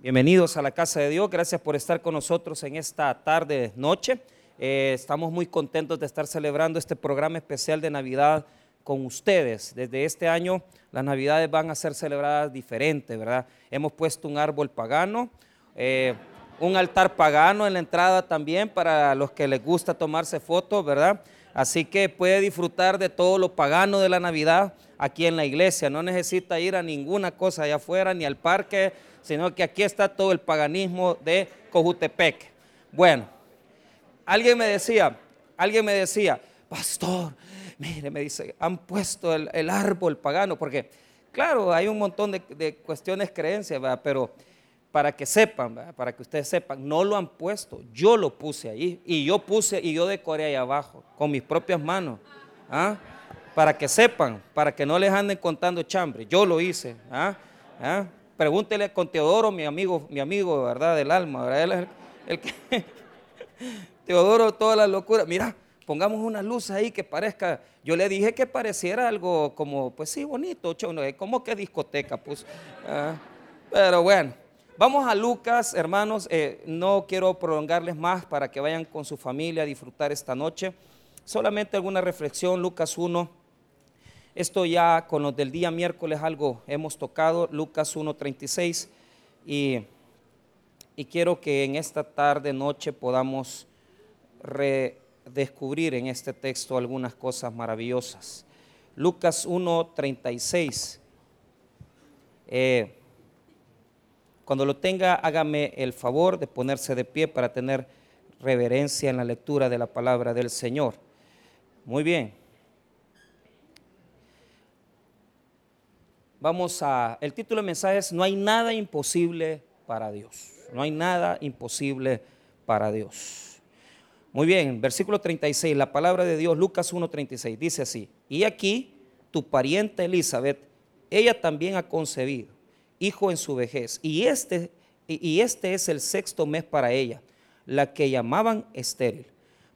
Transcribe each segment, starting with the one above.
Bienvenidos a la casa de Dios, gracias por estar con nosotros en esta tarde, noche. Eh, estamos muy contentos de estar celebrando este programa especial de Navidad con ustedes. Desde este año las Navidades van a ser celebradas diferentes, ¿verdad? Hemos puesto un árbol pagano, eh, un altar pagano en la entrada también para los que les gusta tomarse fotos, ¿verdad? Así que puede disfrutar de todo lo pagano de la Navidad aquí en la iglesia. No necesita ir a ninguna cosa allá afuera, ni al parque, sino que aquí está todo el paganismo de Cojutepec. Bueno, alguien me decía, alguien me decía, pastor, mire, me dice, han puesto el, árbol pagano, porque claro, hay un montón de, cuestiones, creencias, pero para que sepan, para que ustedes sepan, no lo han puesto, yo lo puse ahí, y yo puse, y yo decoré ahí abajo, con mis propias manos, ¿ah? para que sepan, para que no les anden contando chambre, yo lo hice, ¿ah? ¿Ah? Pregúntele con Teodoro, mi amigo, mi amigo, ¿verdad? Del alma, ¿verdad? El, que... Teodoro, toda la locura. Mira, pongamos una luz ahí que parezca. Yo le dije que pareciera algo como, pues sí, bonito, como que discoteca, pues. Ah, pero bueno, vamos a Lucas, hermanos. Eh, no quiero prolongarles más para que vayan con su familia a disfrutar esta noche. Solamente alguna reflexión, Lucas 1 esto ya con los del día miércoles algo hemos tocado, Lucas 1.36, y, y quiero que en esta tarde, noche podamos redescubrir en este texto algunas cosas maravillosas. Lucas 1.36. Eh, cuando lo tenga, hágame el favor de ponerse de pie para tener reverencia en la lectura de la palabra del Señor. Muy bien. Vamos a, el título del mensaje es No hay nada imposible para Dios. No hay nada imposible para Dios. Muy bien, versículo 36, la palabra de Dios, Lucas 1.36, dice así, y aquí tu pariente Elizabeth, ella también ha concebido, hijo en su vejez, y este, y este es el sexto mes para ella, la que llamaban estéril,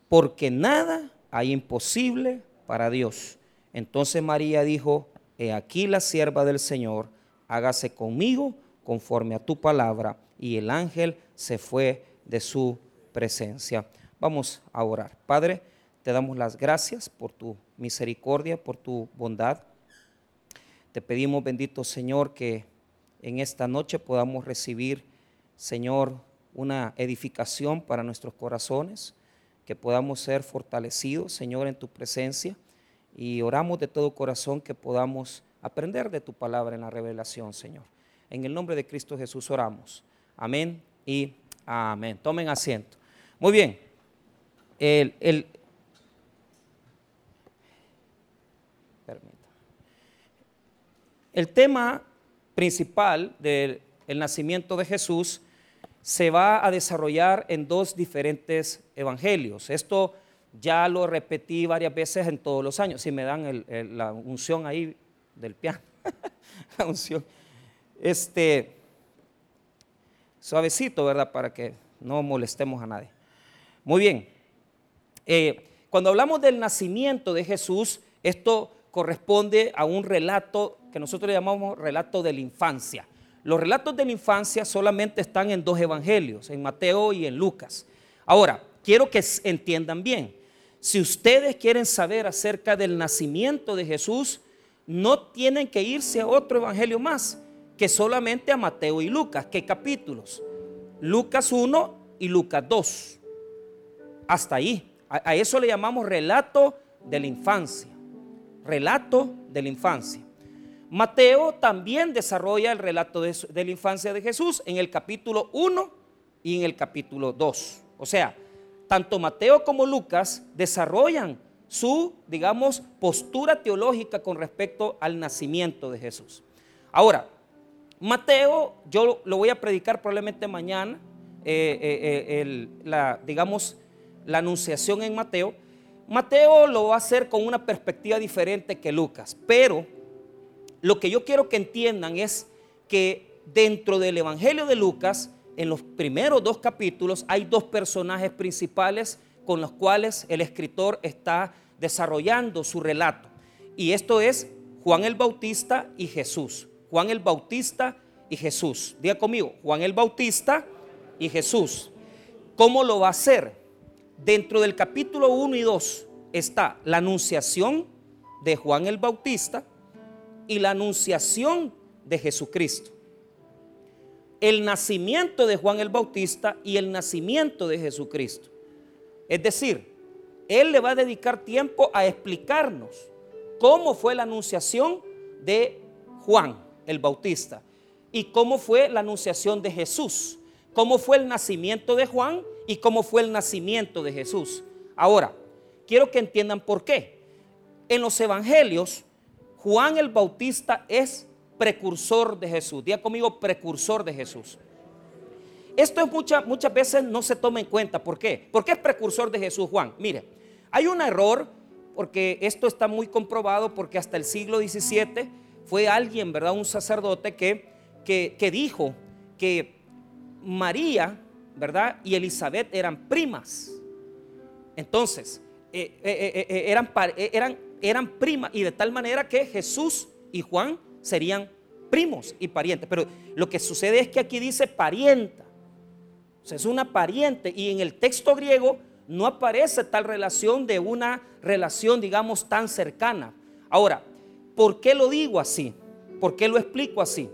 porque nada hay imposible para Dios. Entonces María dijo, aquí la sierva del Señor, hágase conmigo conforme a tu palabra. Y el ángel se fue de su presencia. Vamos a orar. Padre, te damos las gracias por tu misericordia, por tu bondad. Te pedimos, bendito Señor, que en esta noche podamos recibir, Señor, una edificación para nuestros corazones, que podamos ser fortalecidos, Señor, en tu presencia y oramos de todo corazón que podamos aprender de tu palabra en la revelación, Señor. En el nombre de Cristo Jesús oramos. Amén y amén. Tomen asiento. Muy bien. El, el, tema principal del nacimiento de Jesús se va a desarrollar en dos diferentes evangelios. Esto ya lo repetí varias veces en todos los años. Si me dan la unción ahí del piano, la unción. Este, suavecito, ¿verdad? Para que no molestemos a nadie. Muy bien. Eh, cuando hablamos del nacimiento de Jesús, esto corresponde a un relato que nosotros llamamos relato de la infancia. Los relatos de la infancia solamente están en dos evangelios, en Mateo y en Lucas. Ahora, quiero que entiendan bien. Si ustedes quieren saber acerca del nacimiento de Jesús, no tienen que irse a otro evangelio más que solamente a Mateo y Lucas. ¿Qué capítulos? Lucas 1 y Lucas 2. Hasta ahí. A, eso le llamamos relato de la infancia. Relato de la infancia. Mateo también desarrolla el relato de, de la infancia de Jesús en el capítulo 1 y en el capítulo 2. O sea, tanto Mateo como Lucas desarrollan su, digamos, postura teológica con respecto al nacimiento de Jesús. Ahora, Mateo, yo lo voy a predicar probablemente mañana, eh, eh, eh, la, digamos, la anunciación en Mateo. Mateo lo va a hacer con una perspectiva diferente que Lucas, pero lo que yo quiero que entiendan es que dentro del Evangelio de Lucas, en los primeros dos capítulos hay dos personajes principales con los cuales el escritor está desarrollando su relato. Y esto es Juan el Bautista y Jesús. Juan el Bautista y Jesús. Diga conmigo, Juan el Bautista y Jesús. ¿Cómo lo va a hacer? Dentro del capítulo 1 y 2 está la anunciación de Juan el Bautista y la anunciación de Jesucristo. El nacimiento de Juan el Bautista y el nacimiento de Jesucristo. Es decir, él le va a dedicar tiempo a explicarnos cómo fue la anunciación de Juan el Bautista y cómo fue la anunciación de Jesús, cómo fue el nacimiento de Juan y cómo fue el nacimiento de Jesús. Ahora, quiero que entiendan por qué. En los evangelios, Juan el Bautista es precursor de Jesús. Diga conmigo, precursor de Jesús. Esto es muchas veces no se toma en cuenta. ¿Por qué? ¿Por qué es precursor de Jesús Juan? Mire, hay un error porque esto está muy comprobado porque hasta el siglo XVII fue alguien, ¿verdad? Un sacerdote que, que, dijo que María, ¿verdad? Y Elizabeth eran primas. Entonces, eh, eh, eh, eran, eran, eran primas y de tal manera que Jesús y Juan serían primos y parientes. Pero lo que sucede es que aquí dice parienta. Es una pariente y en el texto griego no aparece tal relación de una relación, digamos, tan cercana. Ahora, ¿por qué lo digo así? ¿Por qué lo explico así?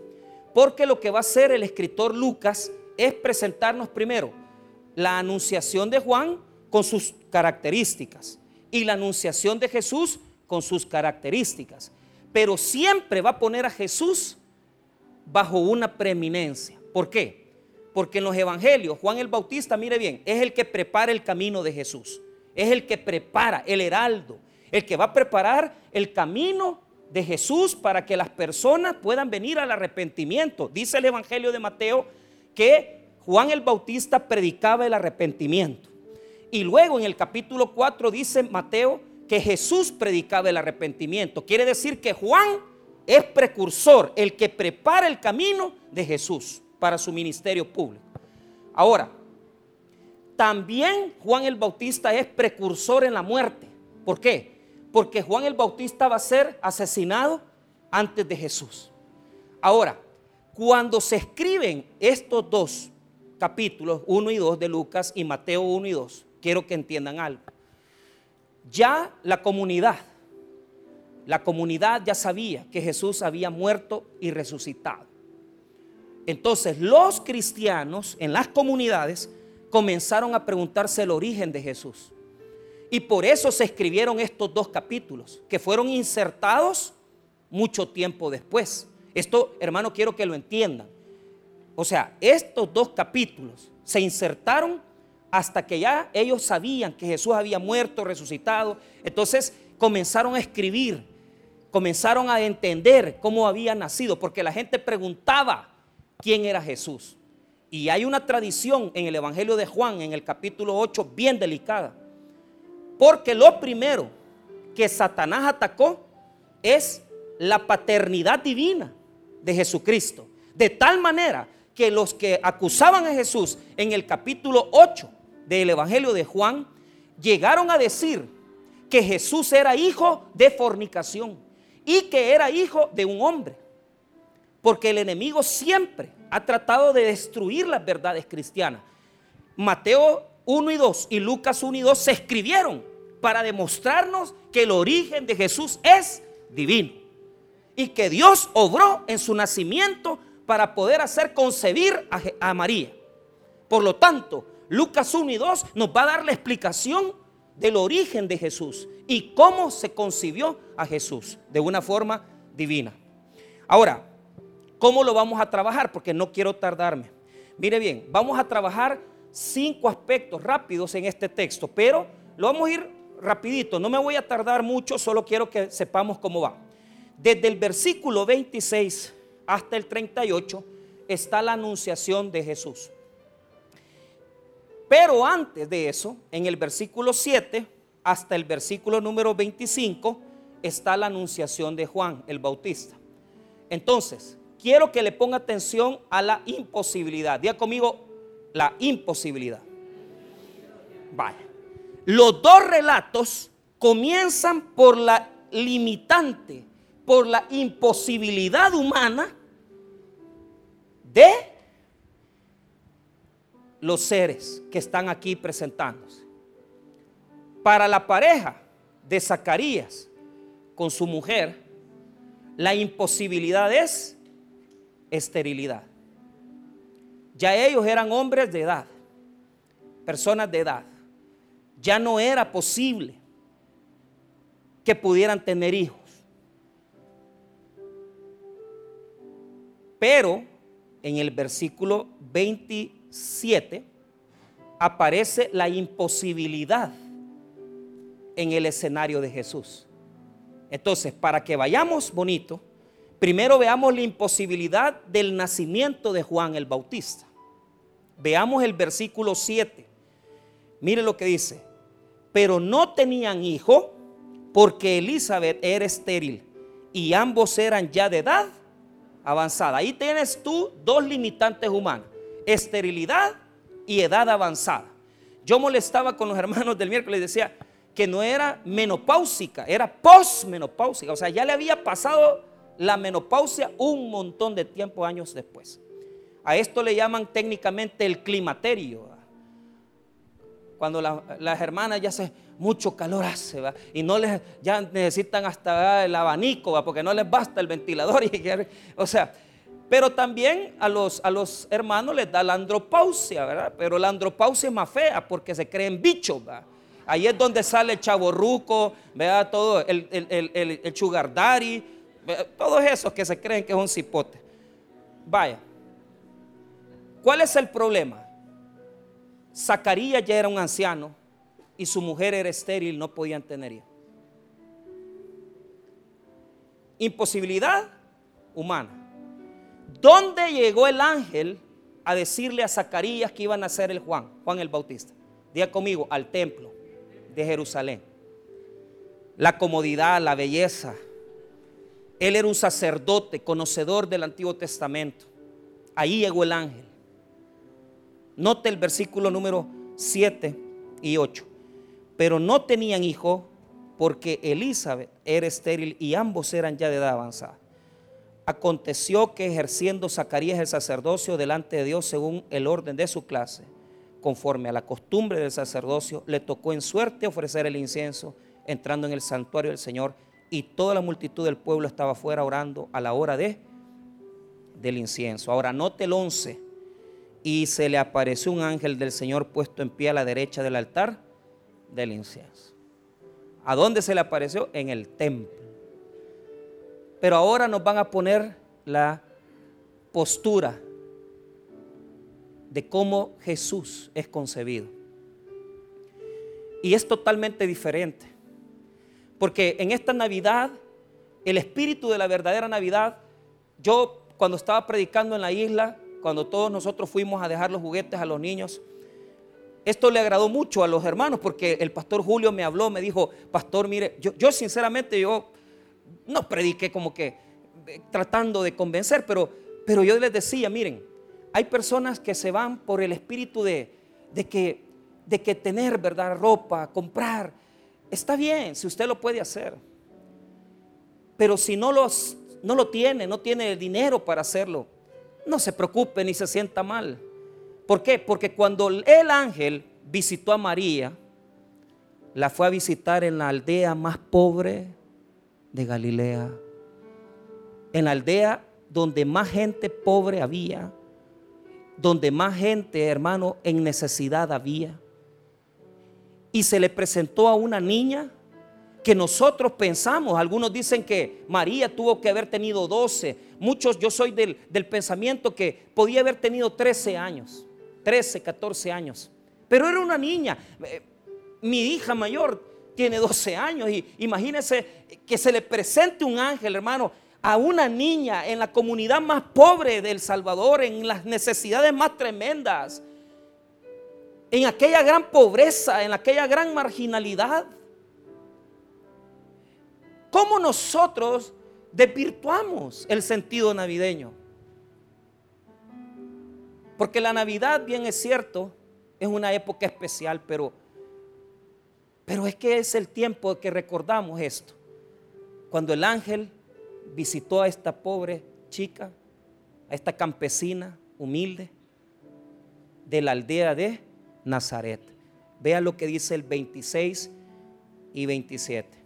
Porque lo que va a hacer el escritor Lucas es presentarnos primero la anunciación de Juan con sus características y la anunciación de Jesús con sus características. Pero siempre va a poner a Jesús bajo una preeminencia. ¿Por qué? Porque en los evangelios, Juan el Bautista, mire bien, es el que prepara el camino de Jesús. Es el que prepara, el heraldo, el que va a preparar el camino de Jesús para que las personas puedan venir al arrepentimiento. Dice el Evangelio de Mateo que Juan el Bautista predicaba el arrepentimiento. Y luego en el capítulo 4 dice Mateo que Jesús predicaba el arrepentimiento. Quiere decir que Juan es precursor, el que prepara el camino de Jesús para su ministerio público. Ahora, también Juan el Bautista es precursor en la muerte. ¿Por qué? Porque Juan el Bautista va a ser asesinado antes de Jesús. Ahora, cuando se escriben estos dos capítulos, 1 y 2 de Lucas y Mateo 1 y 2, quiero que entiendan algo. Ya la comunidad, la comunidad ya sabía que Jesús había muerto y resucitado. Entonces los cristianos en las comunidades comenzaron a preguntarse el origen de Jesús. Y por eso se escribieron estos dos capítulos, que fueron insertados mucho tiempo después. Esto, hermano, quiero que lo entiendan. O sea, estos dos capítulos se insertaron hasta que ya ellos sabían que Jesús había muerto, resucitado. Entonces comenzaron a escribir, comenzaron a entender cómo había nacido, porque la gente preguntaba, quién era Jesús. Y hay una tradición en el Evangelio de Juan, en el capítulo 8, bien delicada. Porque lo primero que Satanás atacó es la paternidad divina de Jesucristo. De tal manera que los que acusaban a Jesús en el capítulo 8 del Evangelio de Juan llegaron a decir que Jesús era hijo de fornicación y que era hijo de un hombre. Porque el enemigo siempre ha tratado de destruir las verdades cristianas. Mateo 1 y 2 y Lucas 1 y 2 se escribieron para demostrarnos que el origen de Jesús es divino. Y que Dios obró en su nacimiento para poder hacer concebir a, María. Por lo tanto, Lucas 1 y 2 nos va a dar la explicación del origen de Jesús y cómo se concibió a Jesús de una forma divina. Ahora, ¿Cómo lo vamos a trabajar? Porque no quiero tardarme. Mire bien, vamos a trabajar cinco aspectos rápidos en este texto, pero lo vamos a ir rapidito. No me voy a tardar mucho, solo quiero que sepamos cómo va. Desde el versículo 26 hasta el 38 está la anunciación de Jesús. Pero antes de eso, en el versículo 7 hasta el versículo número 25 está la anunciación de Juan el Bautista. Entonces, quiero que le ponga atención a la imposibilidad. Diga conmigo, la imposibilidad. Vaya. Los dos relatos comienzan por la limitante, por la imposibilidad humana de los seres que están aquí presentándose. Para la pareja de Zacarías con su mujer, la imposibilidad es esterilidad. Ya ellos eran hombres de edad, personas de edad. Ya no era posible que pudieran tener hijos. Pero en el versículo 27 aparece la imposibilidad en el escenario de Jesús. Entonces, para que vayamos bonito, primero veamos la imposibilidad del nacimiento de Juan el Bautista. Veamos el versículo 7. Mire lo que dice. Pero no tenían hijo porque Elizabeth era estéril y ambos eran ya de edad avanzada. Ahí tienes tú dos limitantes humanas, esterilidad y edad avanzada. Yo molestaba con los hermanos del miércoles decía que no era menopáusica, era posmenopáusica. O sea, ya le había pasado la menopausia un montón de tiempo, años después. A esto le llaman técnicamente el climaterio. Cuando las hermanas ya se mucho calor hace, y no les ya necesitan hasta el abanico, porque no les basta el ventilador. Y, o sea, pero también a los, a los hermanos les da la andropausia, ¿verdad? Pero la andropausia es más fea porque se creen bichos, ¿verdad? Ahí es donde sale el chaborruco, vea todo, el, el, el, el chugardari, todos esos que se creen que es un cipote. Vaya, ¿cuál es el problema? Zacarías ya era un anciano y su mujer era estéril, no podían tener hijos. Imposibilidad humana. ¿Dónde llegó el ángel a decirle a Zacarías que iba a nacer el Juan, Juan el Bautista? Diga conmigo, al templo de Jerusalén. La comodidad, la belleza. Él era un sacerdote, conocedor del Antiguo Testamento. Ahí llegó el ángel. Note el versículo número 7 y 8. Pero no tenían hijo porque Elizabeth era estéril y ambos eran ya de edad avanzada. Aconteció que ejerciendo Zacarías el sacerdocio delante de Dios según el orden de su clase, conforme a la costumbre del sacerdocio, le tocó en suerte ofrecer el incienso entrando en el santuario del Señor y toda la multitud del pueblo estaba afuera orando a la hora de del incienso. Ahora note el 11 y se le apareció un ángel del Señor puesto en pie a la derecha del altar del incienso. ¿A dónde se le apareció? En el templo. Pero ahora nos van a poner la postura de cómo Jesús es concebido. Y es totalmente diferente. Porque en esta Navidad, el espíritu de la verdadera Navidad, yo cuando estaba predicando en la isla, cuando todos nosotros fuimos a dejar los juguetes a los niños, esto le agradó mucho a los hermanos porque el pastor Julio me habló, me dijo, pastor, mire, yo, yo sinceramente yo no prediqué como que eh, tratando de convencer, pero, pero yo les decía, miren, hay personas que se van por el espíritu de, que, de que tener, ¿verdad? Ropa, comprar. Está bien, si usted lo puede hacer. Pero si no, los, no lo tiene, no tiene el dinero para hacerlo, no se preocupe ni se sienta mal. ¿Por qué? Porque cuando el ángel visitó a María, la fue a visitar en la aldea más pobre de Galilea. En la aldea donde más gente pobre había donde más gente, hermano, en necesidad había. Y se le presentó a una niña que nosotros pensamos, algunos dicen que María tuvo que haber tenido 12, muchos yo soy del, pensamiento que podía haber tenido 13 años, 13, 14 años, pero era una niña. Eh, mi hija mayor tiene 12 años y imagínense que se le presente un ángel, hermano, a una niña en la comunidad más pobre del Salvador, en las necesidades más tremendas, en aquella gran pobreza, en aquella gran marginalidad. ¿Cómo nosotros desvirtuamos el sentido navideño? Porque la Navidad, bien es cierto, es una época especial, pero, pero es que es el tiempo que recordamos esto. Cuando el ángel visitó a esta pobre chica a esta campesina humilde de la aldea de Nazaret. Vea lo que dice el 26 y 27.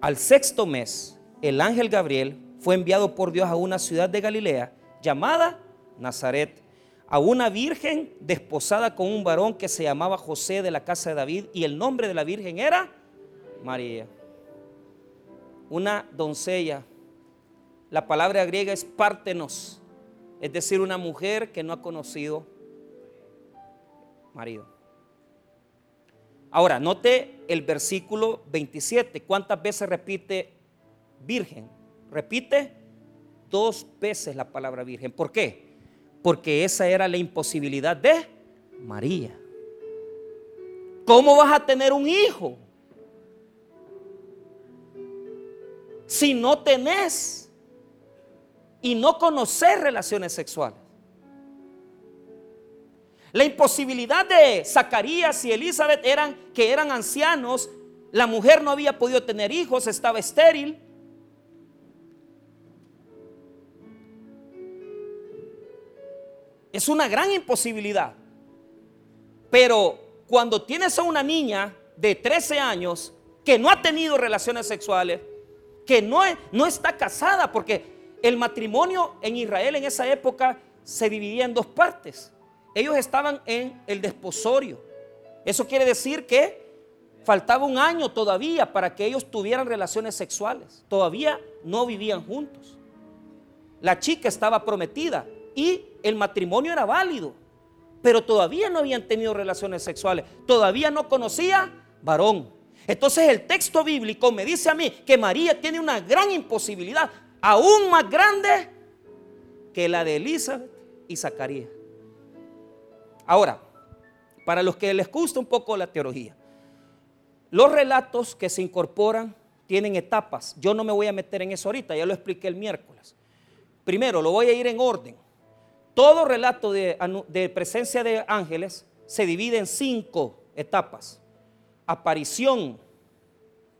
Al sexto mes, el ángel Gabriel fue enviado por Dios a una ciudad de Galilea llamada Nazaret, a una virgen desposada con un varón que se llamaba José de la casa de David y el nombre de la virgen era María. Una doncella. La palabra griega es pártenos, es decir, una mujer que no ha conocido marido. Ahora, note el versículo 27. ¿Cuántas veces repite virgen? Repite dos veces la palabra virgen. ¿Por qué? Porque esa era la imposibilidad de María. ¿Cómo vas a tener un hijo si no tenés y no conoces relaciones sexuales? La imposibilidad de Zacarías y Elizabeth eran que eran ancianos, la mujer no había podido tener hijos, estaba estéril. Es una gran imposibilidad. Pero cuando tienes a una niña de 13 años que no ha tenido relaciones sexuales, que no, no está casada, porque el matrimonio en Israel en esa época se dividía en dos partes ellos estaban en el desposorio. Eso quiere decir que faltaba un año todavía para que ellos tuvieran relaciones sexuales. Todavía no vivían juntos. La chica estaba prometida y el matrimonio era válido, pero todavía no habían tenido relaciones sexuales. Todavía no conocía varón. Entonces el texto bíblico me dice a mí que María tiene una gran imposibilidad, aún más grande que la de Elizabeth y Zacarías. Ahora, para los que les gusta un poco la teología, los relatos que se incorporan tienen etapas. Yo no me voy a meter en eso ahorita, ya lo expliqué el miércoles. Primero, lo voy a ir en orden. Todo relato de, presencia de ángeles se divide en cinco etapas. Aparición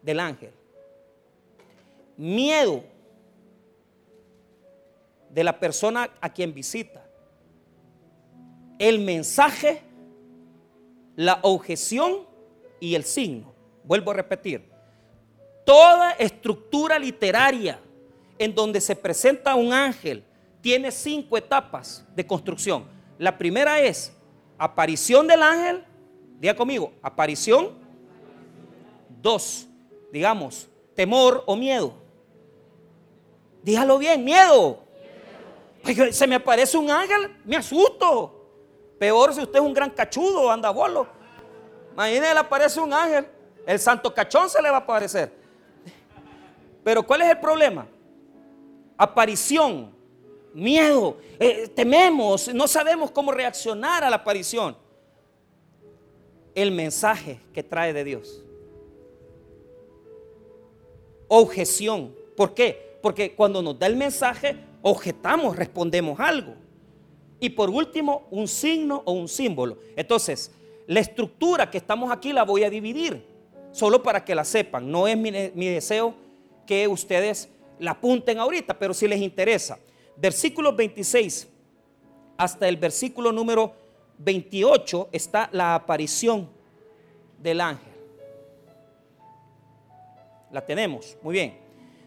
del ángel. Miedo de la persona a quien visita el mensaje, la objeción y el signo. Vuelvo a repetir. Toda estructura literaria en donde se presenta un ángel tiene cinco etapas de construcción. La primera es aparición del ángel. Diga conmigo, aparición. Dos, digamos, temor o miedo. Dígalo bien, miedo. Se me aparece un ángel, me asusto. Peor si usted es un gran cachudo anda bolo. Imagínese, le aparece un ángel. El santo cachón se le va a aparecer. Pero ¿cuál es el problema? Aparición, miedo, eh, tememos, no sabemos cómo reaccionar a la aparición. El mensaje que trae de Dios. Objeción. ¿Por qué? Porque cuando nos da el mensaje, objetamos, respondemos algo. Y por último, un signo o un símbolo. Entonces, la estructura que estamos aquí la voy a dividir, solo para que la sepan. No es mi, deseo que ustedes la apunten ahorita, pero si les interesa. Versículo 26 hasta el versículo número 28 está la aparición del ángel. La tenemos, muy bien.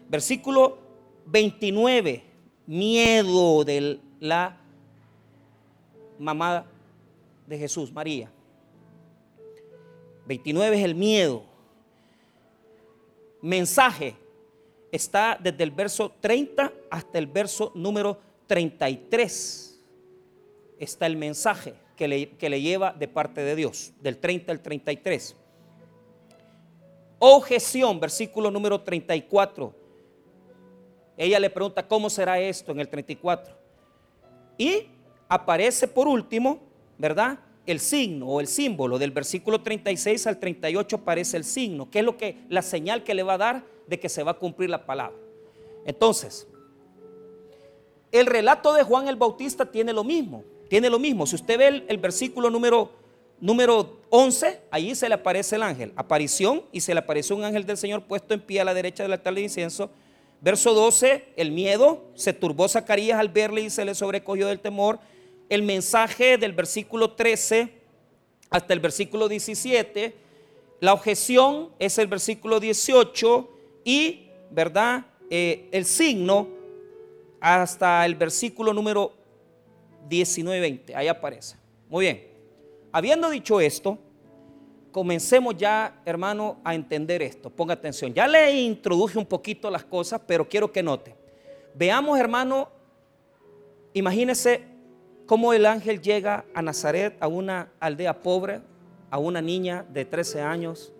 Versículo 29, miedo de la mamá de Jesús, María. 29 es el miedo. Mensaje está desde el verso 30 hasta el verso número 33. Está el mensaje que le, que le lleva de parte de Dios, del 30 al 33. Objeción, versículo número 34. Ella le pregunta, ¿cómo será esto en el 34? Y aparece por último, ¿verdad? El signo o el símbolo del versículo 36 al 38 aparece el signo, que es lo que la señal que le va a dar de que se va a cumplir la palabra. Entonces, el relato de Juan el Bautista tiene lo mismo, tiene lo mismo. Si usted ve el, versículo número número 11, allí se le aparece el ángel, aparición y se le apareció un ángel del Señor puesto en pie a la derecha del altar de incienso. Verso 12, el miedo, se turbó Zacarías al verle y se le sobrecogió del temor. El mensaje del versículo 13 hasta el versículo 17, la objeción es el versículo 18 y, ¿verdad? Eh, el signo hasta el versículo número 19-20, ahí aparece. Muy bien, habiendo dicho esto, comencemos ya, hermano, a entender esto. Ponga atención. Ya le introduje un poquito las cosas, pero quiero que note. Veamos, hermano, imagínese cómo el ángel llega a Nazaret, a una aldea pobre, a una niña de 13 años,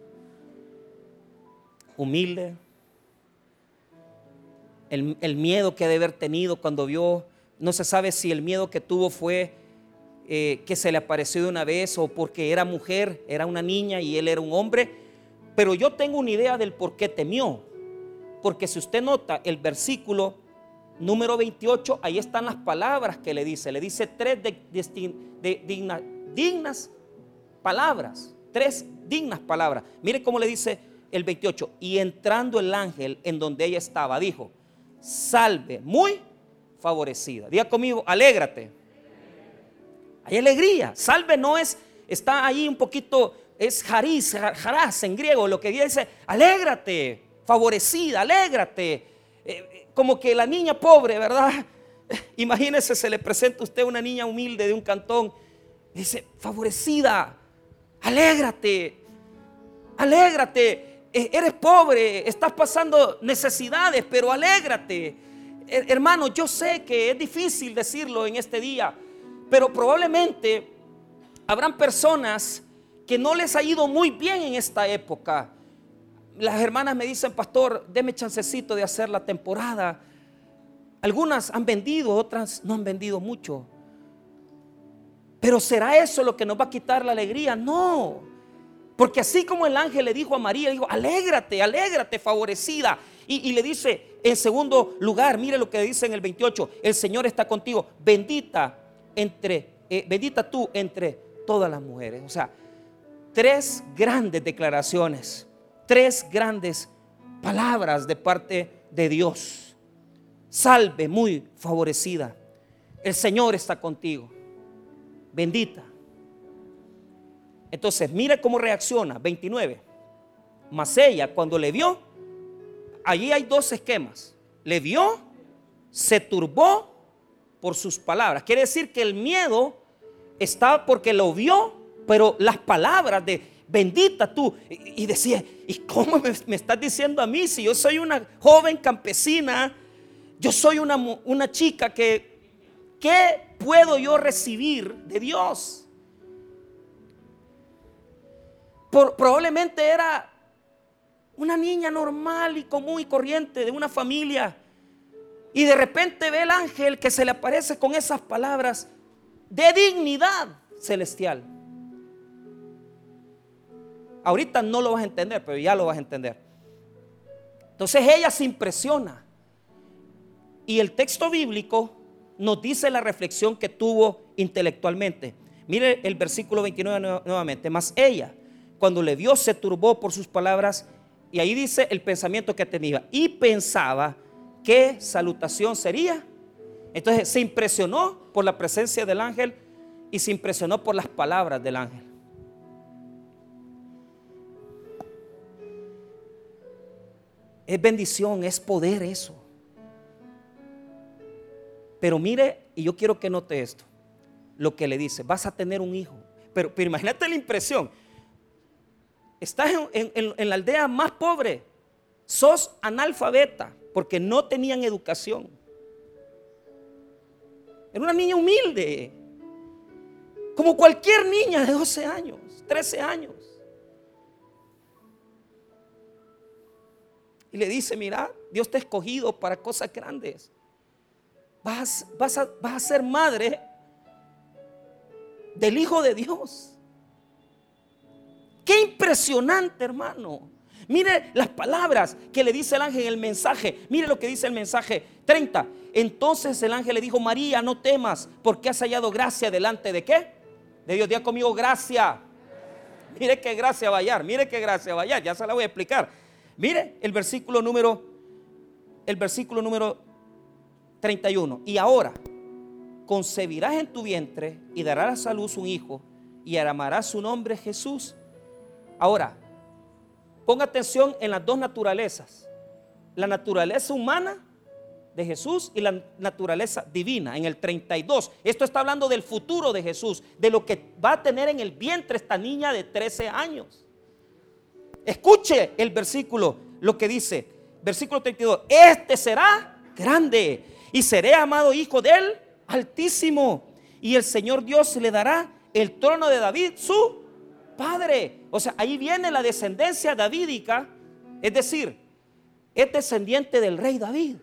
humilde. El, miedo que debe haber tenido cuando vio, no se sabe si el miedo que tuvo fue eh, que se le apareció de una vez o porque era mujer, era una niña y él era un hombre. Pero yo tengo una idea del por qué temió. Porque si usted nota el versículo número 28, ahí están las palabras que le dice. Le dice tres de, dignas palabras. Tres dignas palabras. Mire cómo le dice el 28. Y entrando el ángel en donde ella estaba, dijo, salve, muy favorecida. Diga conmigo, alégrate. Hay alegría. Salve no es, está ahí un poquito, es jariz, jarás en griego, lo que dice, alégrate, favorecida, alégrate. Eh, eh, como que la niña pobre, ¿verdad? Imagínese, se le presenta a usted una niña humilde de un cantón. Dice, favorecida, alégrate, alégrate. Eh, eres pobre, estás pasando necesidades, pero alégrate. Hermano, yo sé que es difícil decirlo en este día, pero probablemente habrán personas que no les ha ido muy bien en esta época. Las hermanas me dicen, pastor, deme chancecito de hacer la temporada. Algunas han vendido, otras no han vendido mucho. Pero ¿será eso lo que nos va a quitar la alegría? No. Porque así como el ángel le dijo a María, dijo, alégrate, alégrate, favorecida. Y, le dice, en segundo lugar, mire lo que dice en el 28, el Señor está contigo, bendita entre, eh, bendita tú entre todas las mujeres. O sea, tres grandes declaraciones, tres grandes palabras de parte de Dios. Salve, muy favorecida. El Señor está contigo. Bendita. Entonces, mira cómo reacciona. 29. Mas ella, cuando le vio, allí hay dos esquemas. Le vio, se turbó por sus palabras. Quiere decir que el miedo está porque lo vio, pero las palabras de bendita tú. Y, decía, ¿y cómo me, estás diciendo a mí si yo soy una joven campesina? Yo soy una, una chica que, ¿qué puedo yo recibir de Dios? Probablemente era una niña normal y común y corriente de una familia y de repente ve el ángel que se le aparece con esas palabras de dignidad celestial. Ahorita no lo vas a entender, pero ya lo vas a entender. Entonces ella se impresiona. Y el texto bíblico nos dice la reflexión que tuvo intelectualmente. Mire el versículo 29 nuevamente. Mas ella, cuando le vio, se turbó por sus palabras. Y ahí dice el pensamiento que tenía. Y pensaba qué salutación sería. Entonces se impresionó por la presencia del ángel y se impresionó por las palabras del ángel. Es bendición, es poder eso. Pero mire, y yo quiero que note esto, lo que le dice, vas a tener un hijo. Pero, pero imagínate la impresión. Estás en la aldea más pobre, sos analfabeta, porque no tenían educación. Era una niña humilde, como cualquier niña de 12 años, 13 años. Y le dice, mira, Dios te ha escogido para cosas grandes. Vas, vas, vas a ser madre del Hijo de Dios. Qué impresionante, hermano. Mire las palabras que le dice el ángel en el mensaje. Mire lo que dice el mensaje 30. Entonces el ángel le dijo, María, no temas, porque has hallado gracia delante de qué? De Dios. Día conmigo, gracia. Mire qué gracia va a hallar, mire qué gracia va a hallar. Ya se la voy a explicar. Mire el versículo número el versículo número 31. Y ahora, concebirás en tu vientre y darás a luz un hijo y llamarás su nombre Jesús. Ahora, ponga atención en las dos naturalezas. La naturaleza humana de Jesús y la naturaleza divina en el 32. Esto está hablando del futuro de Jesús, de lo que va a tener en el vientre esta niña de 13 años. Escuche el versículo, lo que dice, versículo 32, este será grande y seré amado hijo del Altísimo y el Señor Dios le dará el trono de David, su padre. O sea, ahí viene la descendencia davídica, es decir, es descendiente del rey David.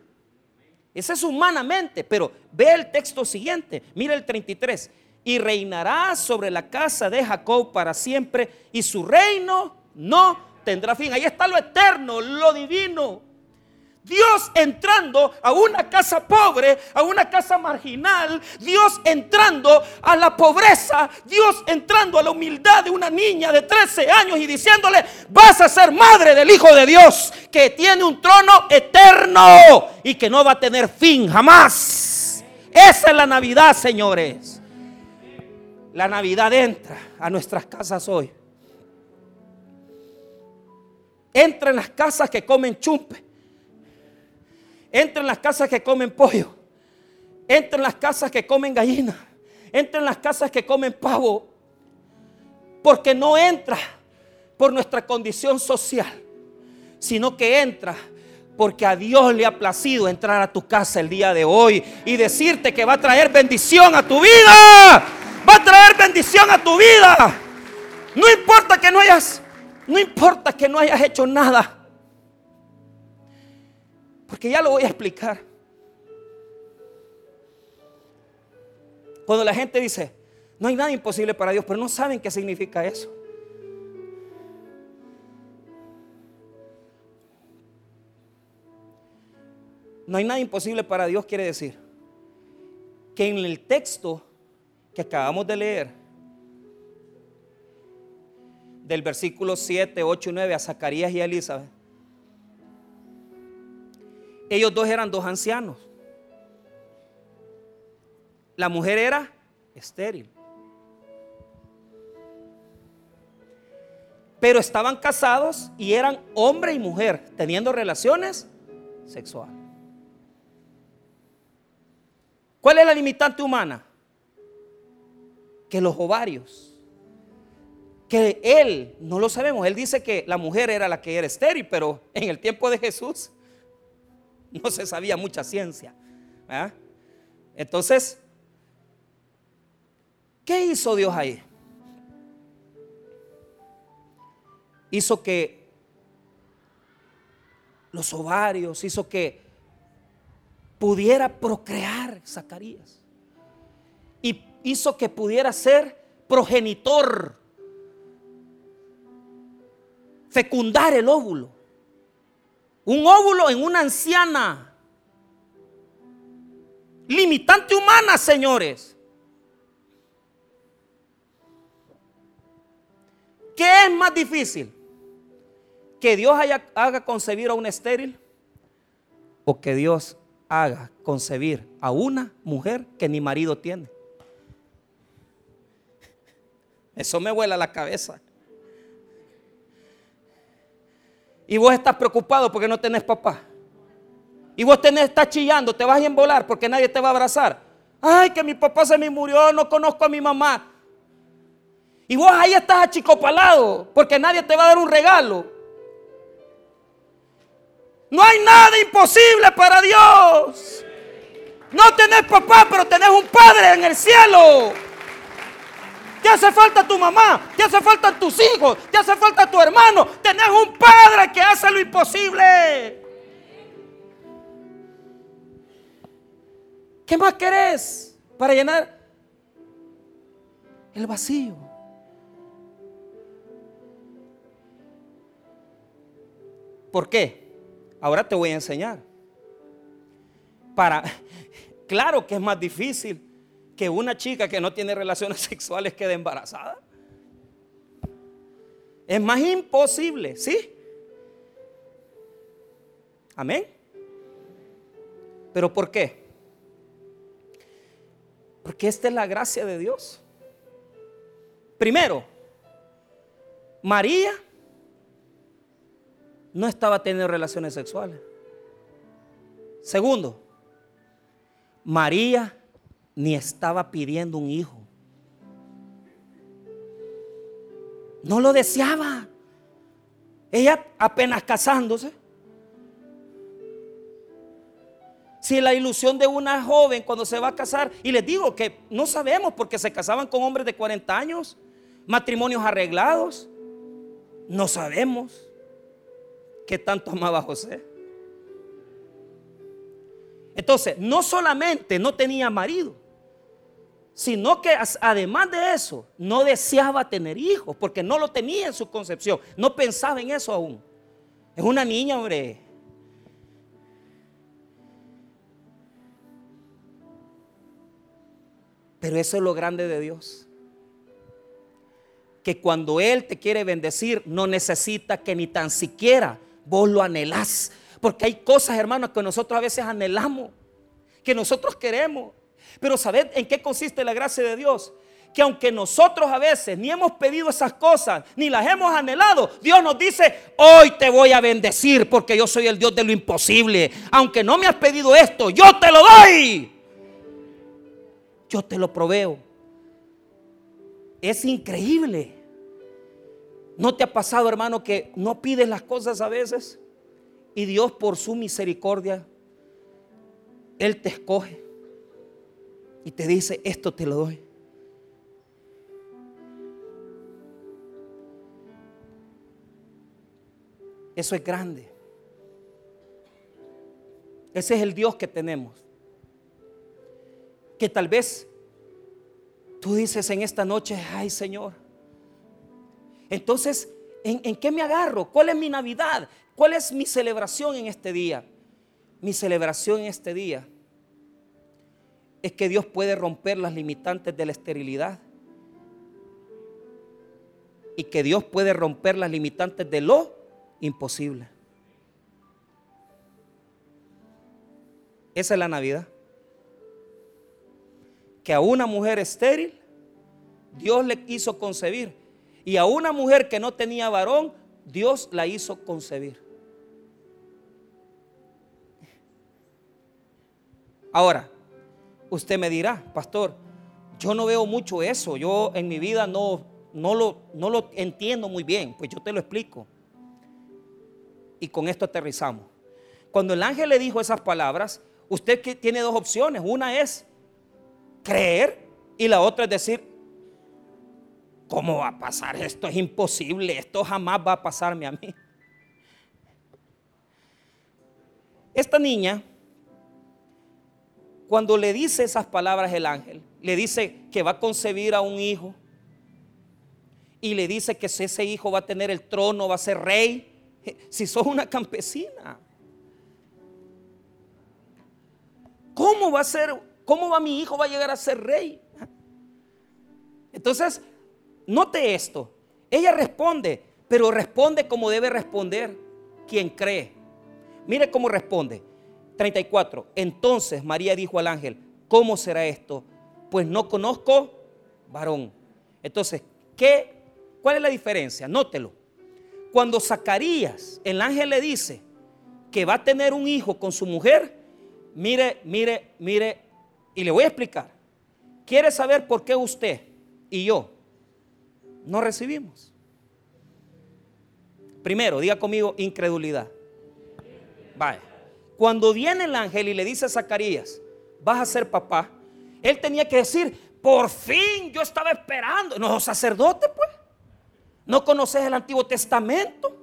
Ese es humanamente, pero ve el texto siguiente, mira el 33. Y reinará sobre la casa de Jacob para siempre y su reino no tendrá fin. Ahí está lo eterno, lo divino. Dios entrando a una casa pobre, a una casa marginal, Dios entrando a la pobreza, Dios entrando a la humildad de una niña de 13 años y diciéndole, vas a ser madre del Hijo de Dios, que tiene un trono eterno y que no va a tener fin jamás. Esa es la Navidad, señores. La Navidad entra a nuestras casas hoy. Entra en las casas que comen chumpe Entra en las casas que comen pollo. Entra en las casas que comen gallina. Entra en las casas que comen pavo. Porque no entra por nuestra condición social, sino que entra porque a Dios le ha placido entrar a tu casa el día de hoy y decirte que va a traer bendición a tu vida. Va a traer bendición a tu vida. No importa que no hayas, no importa que no hayas hecho nada. Porque ya lo voy a explicar. Cuando la gente dice, no hay nada imposible para Dios, pero no saben qué significa eso. No hay nada imposible para Dios quiere decir que en el texto que acabamos de leer, del versículo 7, 8 y 9 a Zacarías y a Elizabeth, ellos dos eran dos ancianos. La mujer era estéril. Pero estaban casados y eran hombre y mujer teniendo relaciones sexuales. ¿Cuál es la limitante humana? Que los ovarios. Que él, no lo sabemos, él dice que la mujer era la que era estéril, pero en el tiempo de Jesús no se sabía mucha ciencia. Entonces, ¿qué hizo Dios ahí? Hizo que los ovarios, hizo que pudiera procrear Zacarías. Y hizo que pudiera ser progenitor, fecundar el óvulo. Un óvulo en una anciana. Limitante humana, señores. ¿Qué es más difícil? ¿Que Dios haga concebir a un estéril? ¿O que Dios haga concebir a una mujer que ni marido tiene? Eso me vuela la cabeza. Y vos estás preocupado porque no tenés papá. Y vos tenés, estás chillando, te vas a embolar porque nadie te va a abrazar. Ay, que mi papá se me murió, no conozco a mi mamá. Y vos ahí estás achicopalado porque nadie te va a dar un regalo. No hay nada imposible para Dios. No tenés papá, pero tenés un padre en el cielo. Te hace falta tu mamá, te hace falta tus hijos, te hace falta tu hermano. Tenés un padre que hace lo imposible. ¿Qué más querés para llenar el vacío? ¿Por qué? Ahora te voy a enseñar. Para, claro que es más difícil que una chica que no tiene relaciones sexuales quede embarazada. Es más imposible, ¿sí? Amén. ¿Pero por qué? Porque esta es la gracia de Dios. Primero, María no estaba teniendo relaciones sexuales. Segundo, María ni estaba pidiendo un hijo. No lo deseaba. Ella apenas casándose. Si la ilusión de una joven cuando se va a casar, y les digo que no sabemos porque se casaban con hombres de 40 años, matrimonios arreglados, no sabemos qué tanto amaba José. Entonces, no solamente no tenía marido, sino que además de eso, no deseaba tener hijos, porque no lo tenía en su concepción, no pensaba en eso aún. Es una niña, hombre. Pero eso es lo grande de Dios. Que cuando Él te quiere bendecir, no necesita que ni tan siquiera vos lo anhelás. Porque hay cosas, hermanos, que nosotros a veces anhelamos, que nosotros queremos. Pero ¿sabed en qué consiste la gracia de Dios? Que aunque nosotros a veces ni hemos pedido esas cosas, ni las hemos anhelado, Dios nos dice, hoy te voy a bendecir porque yo soy el Dios de lo imposible. Aunque no me has pedido esto, yo te lo doy. Yo te lo proveo. Es increíble. ¿No te ha pasado, hermano, que no pides las cosas a veces? Y Dios por su misericordia, Él te escoge y te dice, esto te lo doy. Eso es grande. Ese es el Dios que tenemos. Que tal vez tú dices en esta noche, ay Señor. Entonces, ¿en, ¿en, qué me agarro? ¿Cuál es mi Navidad? ¿Cuál es mi celebración en este día? Mi celebración en este día es que Dios puede romper las limitantes de la esterilidad. Y que Dios puede romper las limitantes de lo imposible. Esa es la Navidad. Que a una mujer estéril Dios le hizo concebir. Y a una mujer que no tenía varón, Dios la hizo concebir. Ahora, Usted me dirá, pastor, yo no veo mucho eso, yo en mi vida no, no, lo, no lo entiendo muy bien, pues yo te lo explico. Y con esto aterrizamos. Cuando el ángel le dijo esas palabras, usted tiene dos opciones. Una es creer y la otra es decir, ¿cómo va a pasar? Esto es imposible, esto jamás va a pasarme a mí. Esta niña cuando le dice esas palabras el ángel, le dice que va a concebir a un hijo y le dice que ese hijo va a tener el trono, va a ser rey. Si sos una campesina, ¿cómo va a ser? ¿Cómo va mi hijo va a llegar a ser rey? Entonces, note esto. Ella responde, pero responde como debe responder quien cree. Mire cómo responde. 34. Entonces María dijo al ángel, ¿cómo será esto? Pues no conozco varón. Entonces, ¿qué? ¿Cuál es la diferencia? Nótelo. Cuando Zacarías, el ángel le dice que va a tener un hijo con su mujer, mire, mire, mire, y le voy a explicar. ¿Quiere saber por qué usted y yo no recibimos? Primero, diga conmigo incredulidad. Vaya. Cuando viene el ángel y le dice a Zacarías, vas a ser papá, él tenía que decir, por fin yo estaba esperando. No, sacerdote pues. No conoces el Antiguo Testamento.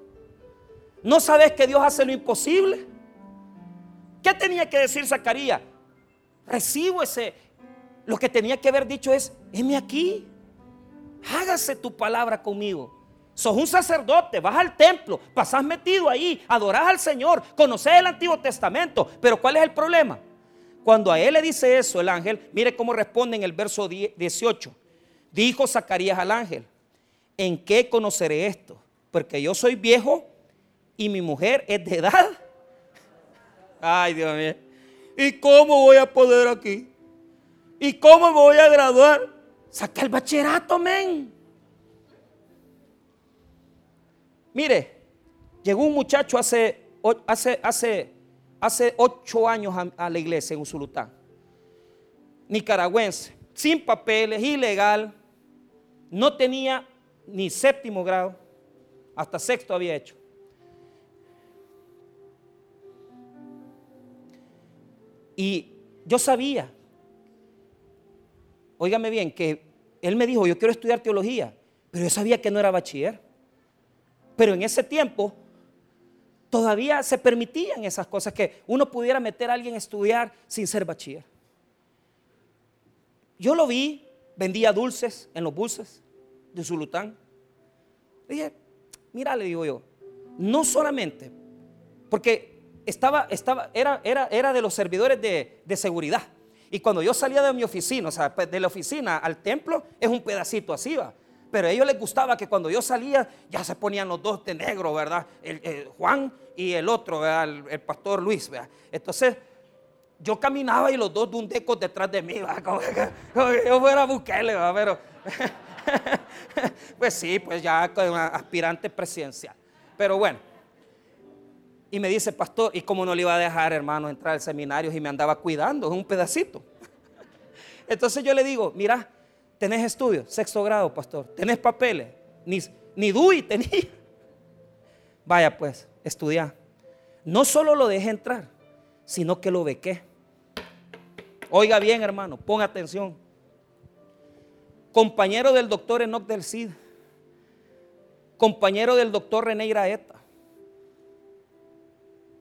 No sabes que Dios hace lo imposible. ¿Qué tenía que decir Zacarías? Recibo ese. Lo que tenía que haber dicho es, heme aquí. Hágase tu palabra conmigo. Sos un sacerdote, vas al templo, pasás metido ahí, adorás al Señor, conoces el Antiguo Testamento. Pero ¿cuál es el problema? Cuando a él le dice eso el ángel, mire cómo responde en el verso 18. Dijo Zacarías al ángel, ¿en qué conoceré esto? Porque yo soy viejo y mi mujer es de edad. Ay, Dios mío. ¿Y cómo voy a poder aquí? ¿Y cómo me voy a graduar? Saca el bachillerato, men. Mire, llegó un muchacho hace, hace, hace, hace ocho años a, la iglesia en Usulután. Nicaragüense, sin papeles, ilegal. No tenía ni séptimo grado, hasta sexto había hecho. Y yo sabía, óigame bien, que él me dijo, yo quiero estudiar teología, pero yo sabía que no era bachiller. Pero en ese tiempo todavía se permitían esas cosas, que uno pudiera meter a alguien a estudiar sin ser bachiller. Yo lo vi, vendía dulces en los buses de Zulután. dije, mira, le digo yo, no solamente, porque estaba, estaba, era, era, era de los servidores de, de seguridad. Y cuando yo salía de mi oficina, o sea, pues, de la oficina al templo, es un pedacito así, va. Pero a ellos les gustaba que cuando yo salía, ya se ponían los dos de negro, ¿verdad? El, Juan y el otro, El, pastor Luis, ¿verdad? Entonces, yo caminaba y los dos de un deco detrás de mí, ¿verdad? Como, yo fuera a buscarle, ¿verdad? Pero, pues sí, pues ya aspirante presidencial. Pero bueno. Y me dice, pastor, ¿y cómo no le iba a dejar, hermano, entrar al seminario y me andaba cuidando? Un pedacito. Entonces yo le digo, mira, tenés estudios, sexto grado, pastor, tenés papeles, ni, ni DUI tenía. Vaya pues, estudia. No solo lo dejé entrar, sino que lo bequé. Oiga bien, hermano, ponga atención. Compañero del doctor Enoch del Cid, compañero del doctor René Iraeta,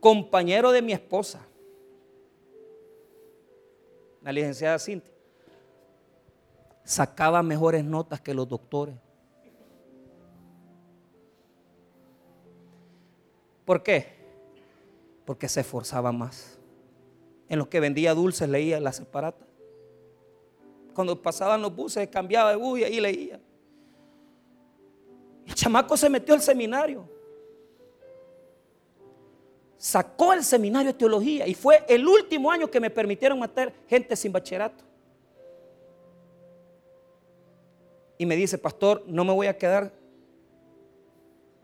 compañero de mi esposa, la licenciada Cintia sacaba mejores notas que los doctores. ¿Por qué? Porque se esforzaba más. En los que vendía dulces leía la separata. Cuando pasaban los buses cambiaba de bus y ahí leía. El chamaco se metió al seminario. Sacó el seminario de teología y fue el último año que me permitieron matar gente sin bachillerato. Y me dice, pastor, no me voy a quedar,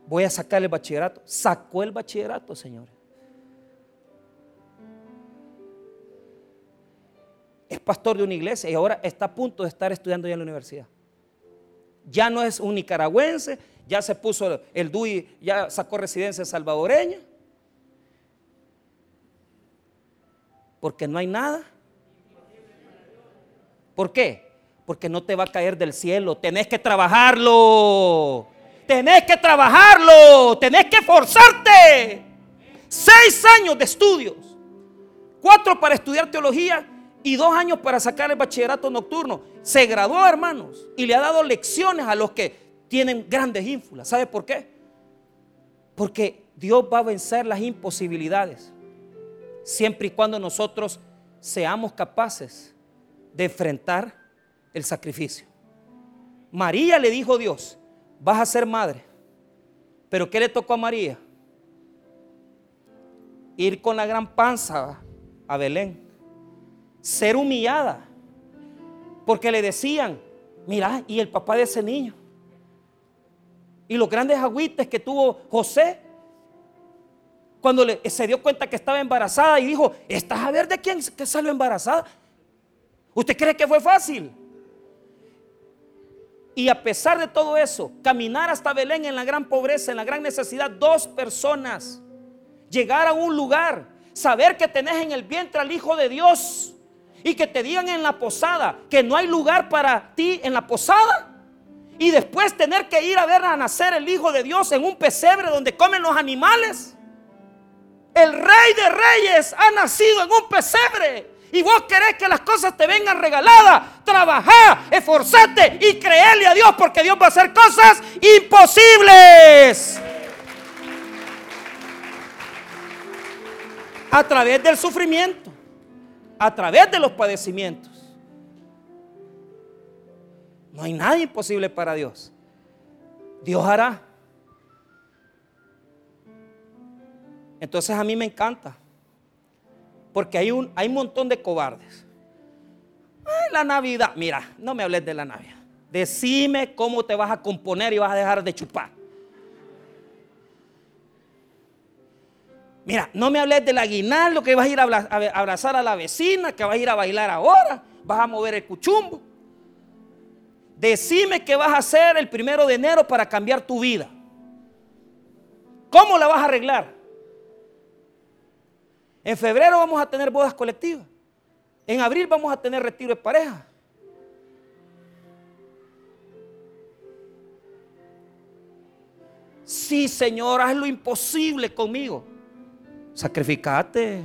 voy a sacar el bachillerato. Sacó el bachillerato, señores. Es pastor de una iglesia y ahora está a punto de estar estudiando ya en la universidad. Ya no es un nicaragüense, ya se puso el DUI, ya sacó residencia salvadoreña. Porque no hay nada. ¿Por qué? Porque no te va a caer del cielo. Tenés que trabajarlo. Tenés que trabajarlo. Tenés que forzarte. Seis años de estudios. Cuatro para estudiar teología y dos años para sacar el bachillerato nocturno. Se graduó, hermanos, y le ha dado lecciones a los que tienen grandes ínfulas. ¿Sabe por qué? Porque Dios va a vencer las imposibilidades siempre y cuando nosotros seamos capaces de enfrentar el sacrificio. María le dijo a Dios, vas a ser madre. Pero ¿qué le tocó a María? Ir con la gran panza a Belén. Ser humillada. Porque le decían, mira, y el papá de ese niño. Y los grandes agüites que tuvo José. Cuando se dio cuenta que estaba embarazada y dijo, ¿estás a ver de quién que salió embarazada? ¿Usted cree que fue fácil? Y a pesar de todo eso, caminar hasta Belén en la gran pobreza, en la gran necesidad, dos personas, llegar a un lugar, saber que tenés en el vientre al Hijo de Dios y que te digan en la posada que no hay lugar para ti en la posada y después tener que ir a ver a nacer el Hijo de Dios en un pesebre donde comen los animales. El Rey de Reyes ha nacido en un pesebre y vos querés que las cosas te vengan regaladas, trabajá, esforzate y creerle a Dios porque Dios va a hacer cosas imposibles. A través del sufrimiento, a través de los padecimientos. No hay nada imposible para Dios. Dios hará. Entonces a mí me encanta Porque hay un, hay un montón de cobardes. Ay, la Navidad. Mira, no me hables de la Navidad. Decime cómo te vas a componer y vas a dejar de chupar. Mira, no me hables del aguinaldo que vas a ir a abrazar a la vecina, que vas a ir a bailar ahora, vas a mover el cuchumbo. Decime qué vas a hacer el primero de enero para cambiar tu vida. ¿Cómo la vas a arreglar? En febrero vamos a tener bodas colectivas. En abril vamos a tener retiro de pareja. Sí, Señor, haz lo imposible conmigo. Sacrificate.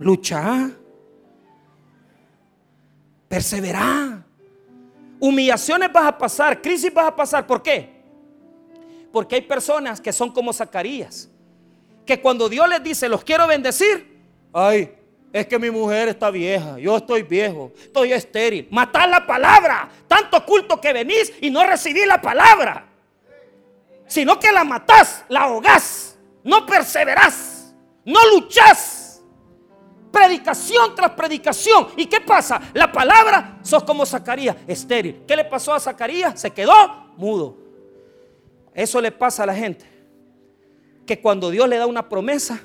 Lucha. Persevera. Humillaciones vas a pasar, crisis vas a pasar. ¿Por qué? Porque hay personas que son como Zacarías. Que cuando Dios les dice, los quiero bendecir, ay, es que mi mujer está vieja, yo estoy viejo, estoy estéril. Matar la palabra, tanto culto que venís y no recibí la palabra sino que la matás, la ahogás, no perseverás, no luchás. Predicación tras predicación. ¿Y qué pasa? La palabra, sos como Zacarías, estéril. ¿Qué le pasó a Zacarías? Se quedó mudo. Eso le pasa a la gente. Que cuando Dios le da una promesa,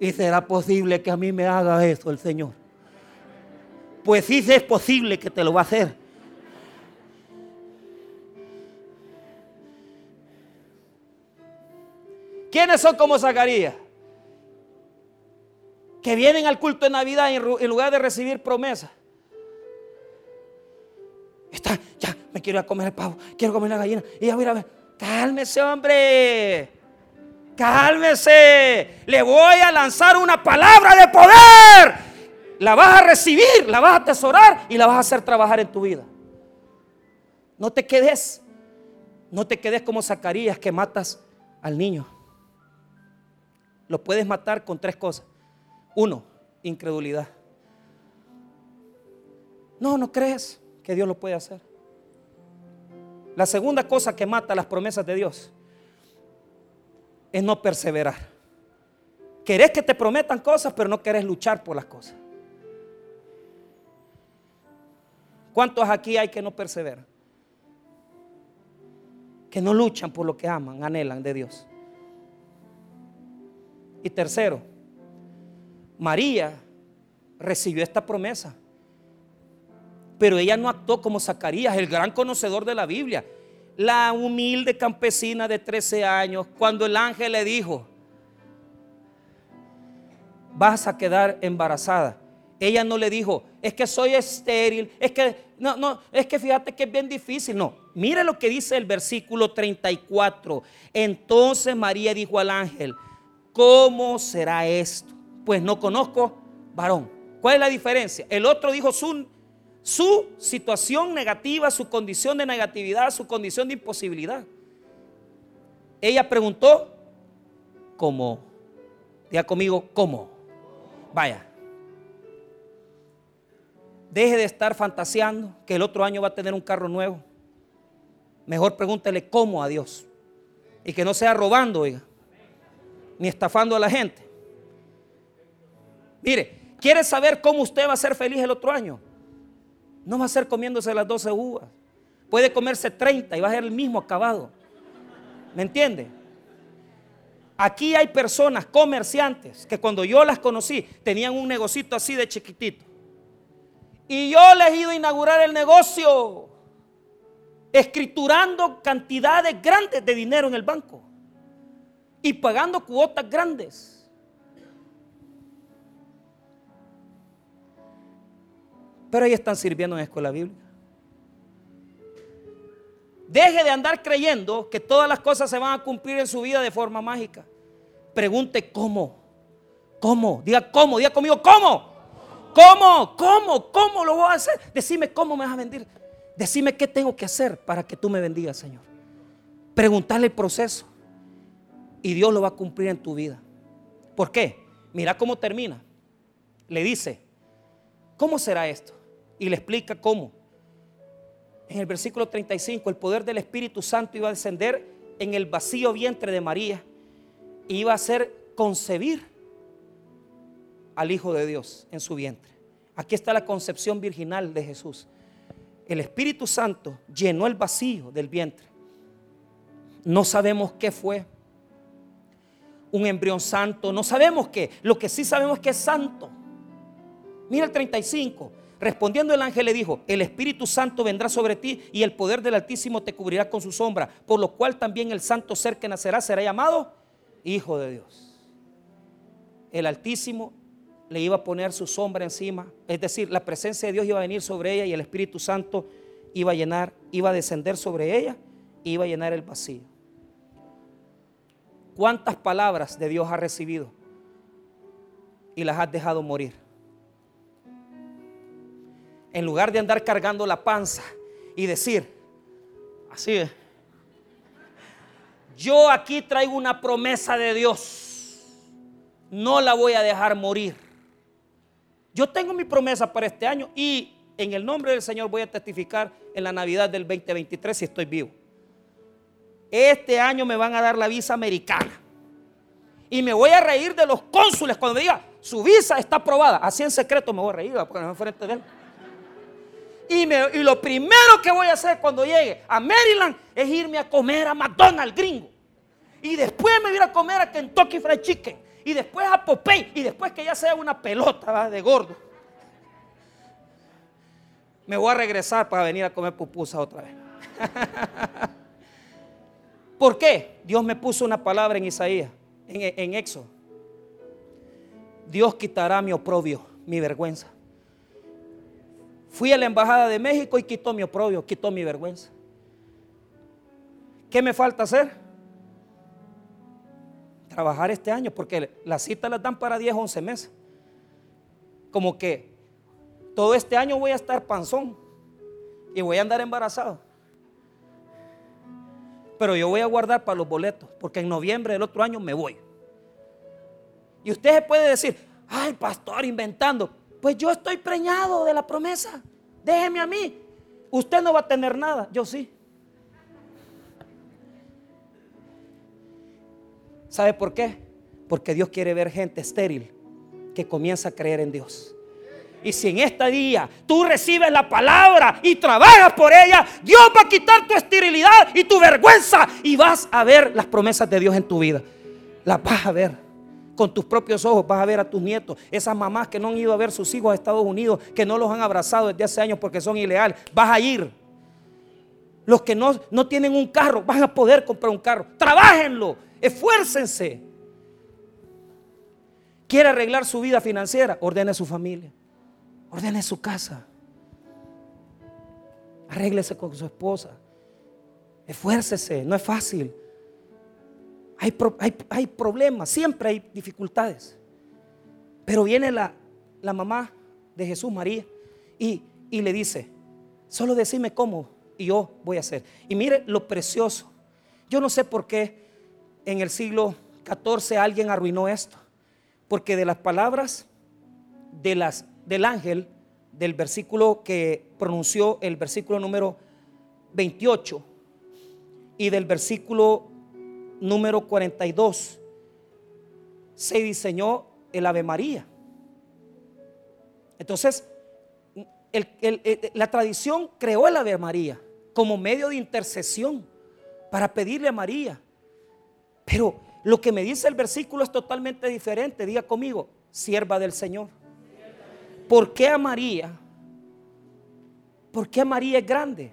y será posible que a mí me haga eso el Señor. Pues sí es posible que te lo va a hacer. ¿Quiénes son como Zacarías? Que vienen al culto de Navidad en lugar de recibir promesas. Está, ya, me quiero ir a comer el pavo, quiero comer la gallina. Y ya voy a ver, cálmese hombre, cálmese. Le voy a lanzar una palabra de poder. La vas a recibir, la vas a atesorar y la vas a hacer trabajar en tu vida. No te quedes, no te quedes como Zacarías que matas al niño. Lo puedes matar con tres cosas. Uno, incredulidad. No, no crees que Dios lo puede hacer. La segunda cosa que mata las promesas de Dios es no perseverar. Querés que te prometan cosas, pero no querés luchar por las cosas. ¿Cuántos aquí hay que no perseveran? Que no luchan por lo que aman, anhelan de Dios. Y tercero, María recibió esta promesa. Pero ella no actuó como Zacarías, el gran conocedor de la Biblia. La humilde campesina de 13 años, cuando el ángel le dijo, vas a quedar embarazada. Ella no le dijo, es que soy estéril, es que, no, no, es que fíjate que es bien difícil. No, mire lo que dice el versículo 34. Entonces María dijo al ángel, ¿cómo será esto? Pues no conozco varón. ¿Cuál es la diferencia? El otro dijo su, su situación negativa, su condición de negatividad, su condición de imposibilidad. Ella preguntó, ¿cómo? Diga conmigo, ¿cómo? Vaya. Deje de estar fantaseando que el otro año va a tener un carro nuevo. Mejor pregúntele cómo a Dios. Y que no sea robando, oiga ni estafando a la gente. Mire, ¿quiere saber cómo usted va a ser feliz el otro año? No va a ser comiéndose las 12 uvas. Puede comerse 30 y va a ser el mismo acabado. ¿Me entiende? Aquí hay personas, comerciantes, que cuando yo las conocí tenían un negocito así de chiquitito. Y yo les he ido a inaugurar el negocio, escriturando cantidades grandes de dinero en el banco y pagando cuotas grandes. Pero ahí están sirviendo en escuela bíblica. Deje de andar creyendo que todas las cosas se van a cumplir en su vida de forma mágica. Pregunte cómo. ¿Cómo? Diga cómo. Diga conmigo cómo. ¿Cómo? ¿Cómo? ¿Cómo lo voy a hacer? Decime cómo me vas a bendir. Decime qué tengo que hacer para que tú me bendigas, Señor. Preguntarle el proceso y Dios lo va a cumplir en tu vida. ¿Por qué? Mira cómo termina. Le dice, ¿cómo será esto? Y le explica cómo. En el versículo 35, el poder del Espíritu Santo iba a descender en el vacío vientre de María y iba a ser concebir al Hijo de Dios en su vientre. Aquí está la concepción virginal de Jesús. El Espíritu Santo llenó el vacío del vientre. No sabemos qué fue. Un embrión santo. No sabemos qué. Lo que sí sabemos es que es santo. Mira el 35. Respondiendo el ángel le dijo, el Espíritu Santo vendrá sobre ti y el poder del Altísimo te cubrirá con su sombra, por lo cual también el santo ser que nacerá será llamado Hijo de Dios. El Altísimo le iba a poner su sombra encima, es decir, la presencia de Dios iba a venir sobre ella y el Espíritu Santo iba a llenar, iba a descender sobre ella y iba a llenar el vacío. ¿Cuántas palabras de Dios has recibido y las has dejado morir? En lugar de andar cargando la panza y decir, así es, yo aquí traigo una promesa de Dios, no la voy a dejar morir. Yo tengo mi promesa para este año y en el nombre del Señor voy a testificar en la Navidad del 2023 si estoy vivo. Este año me van a dar la visa americana. Y me voy a reír de los cónsules cuando me diga, su visa está aprobada. Así en secreto me voy a reír, porque no enfrente de él. Y, lo primero que voy a hacer cuando llegue a Maryland es irme a comer a McDonald's gringo. Y después me voy a comer a Kentucky Fried Chicken. Y después a Popeye. Y después que ya sea una pelota de gordo. Me voy a regresar para venir a comer pupusa otra vez. ¿Por qué? Dios me puso una palabra en Isaías, en, en. Dios quitará mi oprobio, mi vergüenza. Fui a la embajada de México y quitó mi oprobio, quitó mi vergüenza. ¿Qué me falta hacer? Trabajar este año, porque las citas las dan para 10, 11 meses. Como que todo este año voy a estar panzón y voy a andar embarazado. Pero yo voy a guardar para los boletos, porque en noviembre del otro año me voy. Y usted puede decir, ay, pastor, inventando. Pues yo estoy preñado de la promesa. Déjeme a mí. Usted no va a tener nada, yo sí. ¿Sabe por qué? Porque Dios quiere ver gente estéril que comienza a creer en Dios. Y si en este día tú recibes la palabra y trabajas por ella, Dios va a quitar tu esterilidad y tu vergüenza y vas a ver las promesas de Dios en tu vida. Las vas a ver con tus propios ojos vas a ver a tus nietos, esas mamás que no han ido a ver sus hijos a Estados Unidos, que no los han abrazado desde hace años porque son ilegales, vas a ir. Los que no, no tienen un carro, van a poder comprar un carro. Trabajenlo, esfuércense. Quiere arreglar su vida financiera, ordene su familia, ordene su casa. Arréglese con su esposa. Esfuércese, no es fácil. Hay, problemas, siempre hay dificultades. Pero viene la, mamá de Jesús, María, y, y le dice, solo decime cómo y yo voy a hacer. Y mire lo precioso. Yo no sé por qué en el siglo XIV alguien arruinó esto. Porque de las palabras de las, del ángel, del versículo que pronunció el versículo número 28 y del versículo número 42 se diseñó el Ave María. Entonces, la tradición creó el Ave María como medio de intercesión para pedirle a María. Pero lo que me dice el versículo es totalmente diferente. Diga conmigo, sierva del Señor. ¿Por qué a María? ¿Por qué María es grande?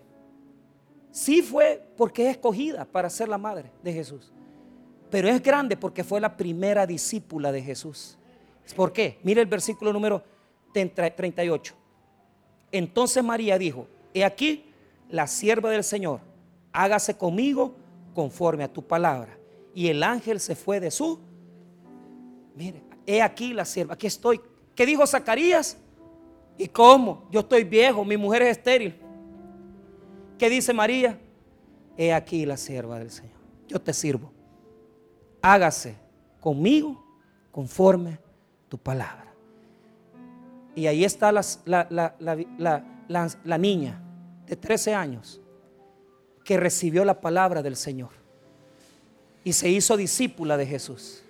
Sí fue porque es escogida para ser la madre de Jesús. Pero es grande porque fue la primera discípula de Jesús. ¿Por qué? Mire el versículo número 38. Entonces María dijo, he aquí la sierva del Señor, hágase conmigo conforme a tu palabra. Y el ángel se fue de su. Mire, he aquí la sierva, aquí estoy. ¿Qué dijo Zacarías? ¿Y cómo? Yo estoy viejo, mi mujer es estéril. ¿Qué dice María? He aquí la sierva del Señor. Yo te sirvo. Hágase conmigo conforme tu palabra. Y ahí está la, la, niña de 13 años que recibió la palabra del Señor y se hizo discípula de Jesús.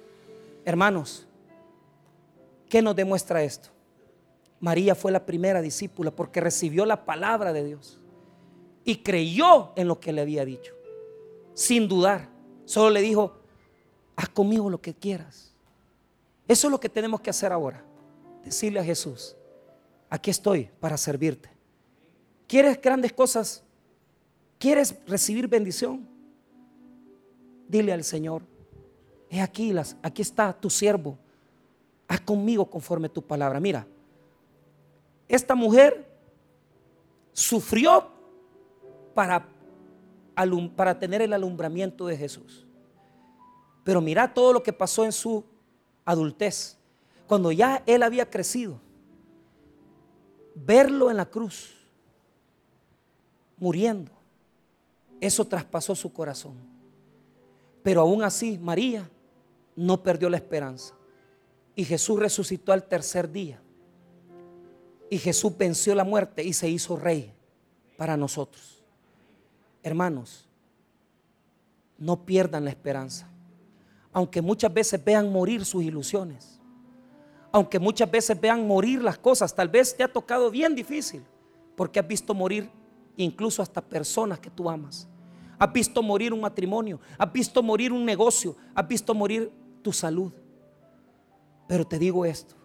Hermanos, ¿Qué nos demuestra esto? María fue la primera discípula porque recibió la palabra de Dios y creyó en lo que le había dicho, sin dudar. Solo le dijo, haz conmigo lo que quieras. Eso es lo que tenemos que hacer ahora. Decirle a Jesús, aquí estoy para servirte. ¿Quieres grandes cosas? ¿Quieres recibir bendición? Dile al Señor, he aquí, las, aquí está tu siervo. Haz conmigo conforme tu palabra. Mira, esta mujer sufrió para, para tener el alumbramiento de Jesús. Pero mira todo lo que pasó en su adultez. Cuando ya él había crecido, verlo en la cruz, muriendo, eso traspasó su corazón. Pero aún así, María no perdió la esperanza. Y Jesús resucitó al tercer día. Y Jesús venció la muerte y se hizo rey para nosotros. Hermanos, no pierdan la esperanza. Aunque muchas veces vean morir sus ilusiones. Aunque muchas veces vean morir las cosas. Tal vez te ha tocado bien difícil. Porque has visto morir incluso hasta personas que tú amas. Has visto morir un matrimonio. Has visto morir un negocio. Has visto morir tu salud. Pero te digo esto,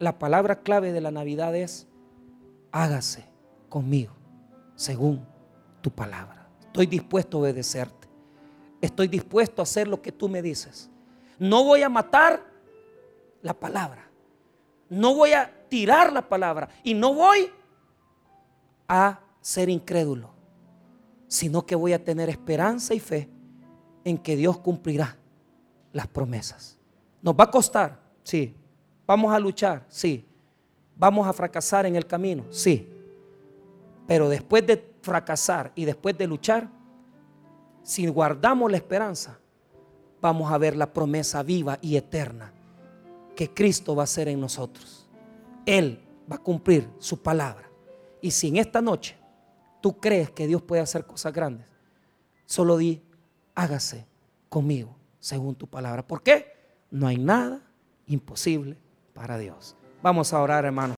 la palabra clave de la Navidad es, hágase conmigo según tu palabra. Estoy dispuesto a obedecerte. Estoy dispuesto a hacer lo que tú me dices. No voy a matar la palabra. No voy a tirar la palabra. Y no voy a ser incrédulo. Sino que voy a tener esperanza y fe en que Dios cumplirá las promesas. Nos va a costar, Sí. ¿Vamos a luchar? Sí. ¿Vamos a fracasar en el camino? Sí. Pero después de fracasar y después de luchar, si guardamos la esperanza, vamos a ver la promesa viva y eterna que Cristo va a hacer en nosotros. Él va a cumplir su palabra. Y si en esta noche tú crees que Dios puede hacer cosas grandes, solo di, hágase conmigo según tu palabra. ¿Por qué? No hay nada imposible para Dios. Vamos a orar, hermanos.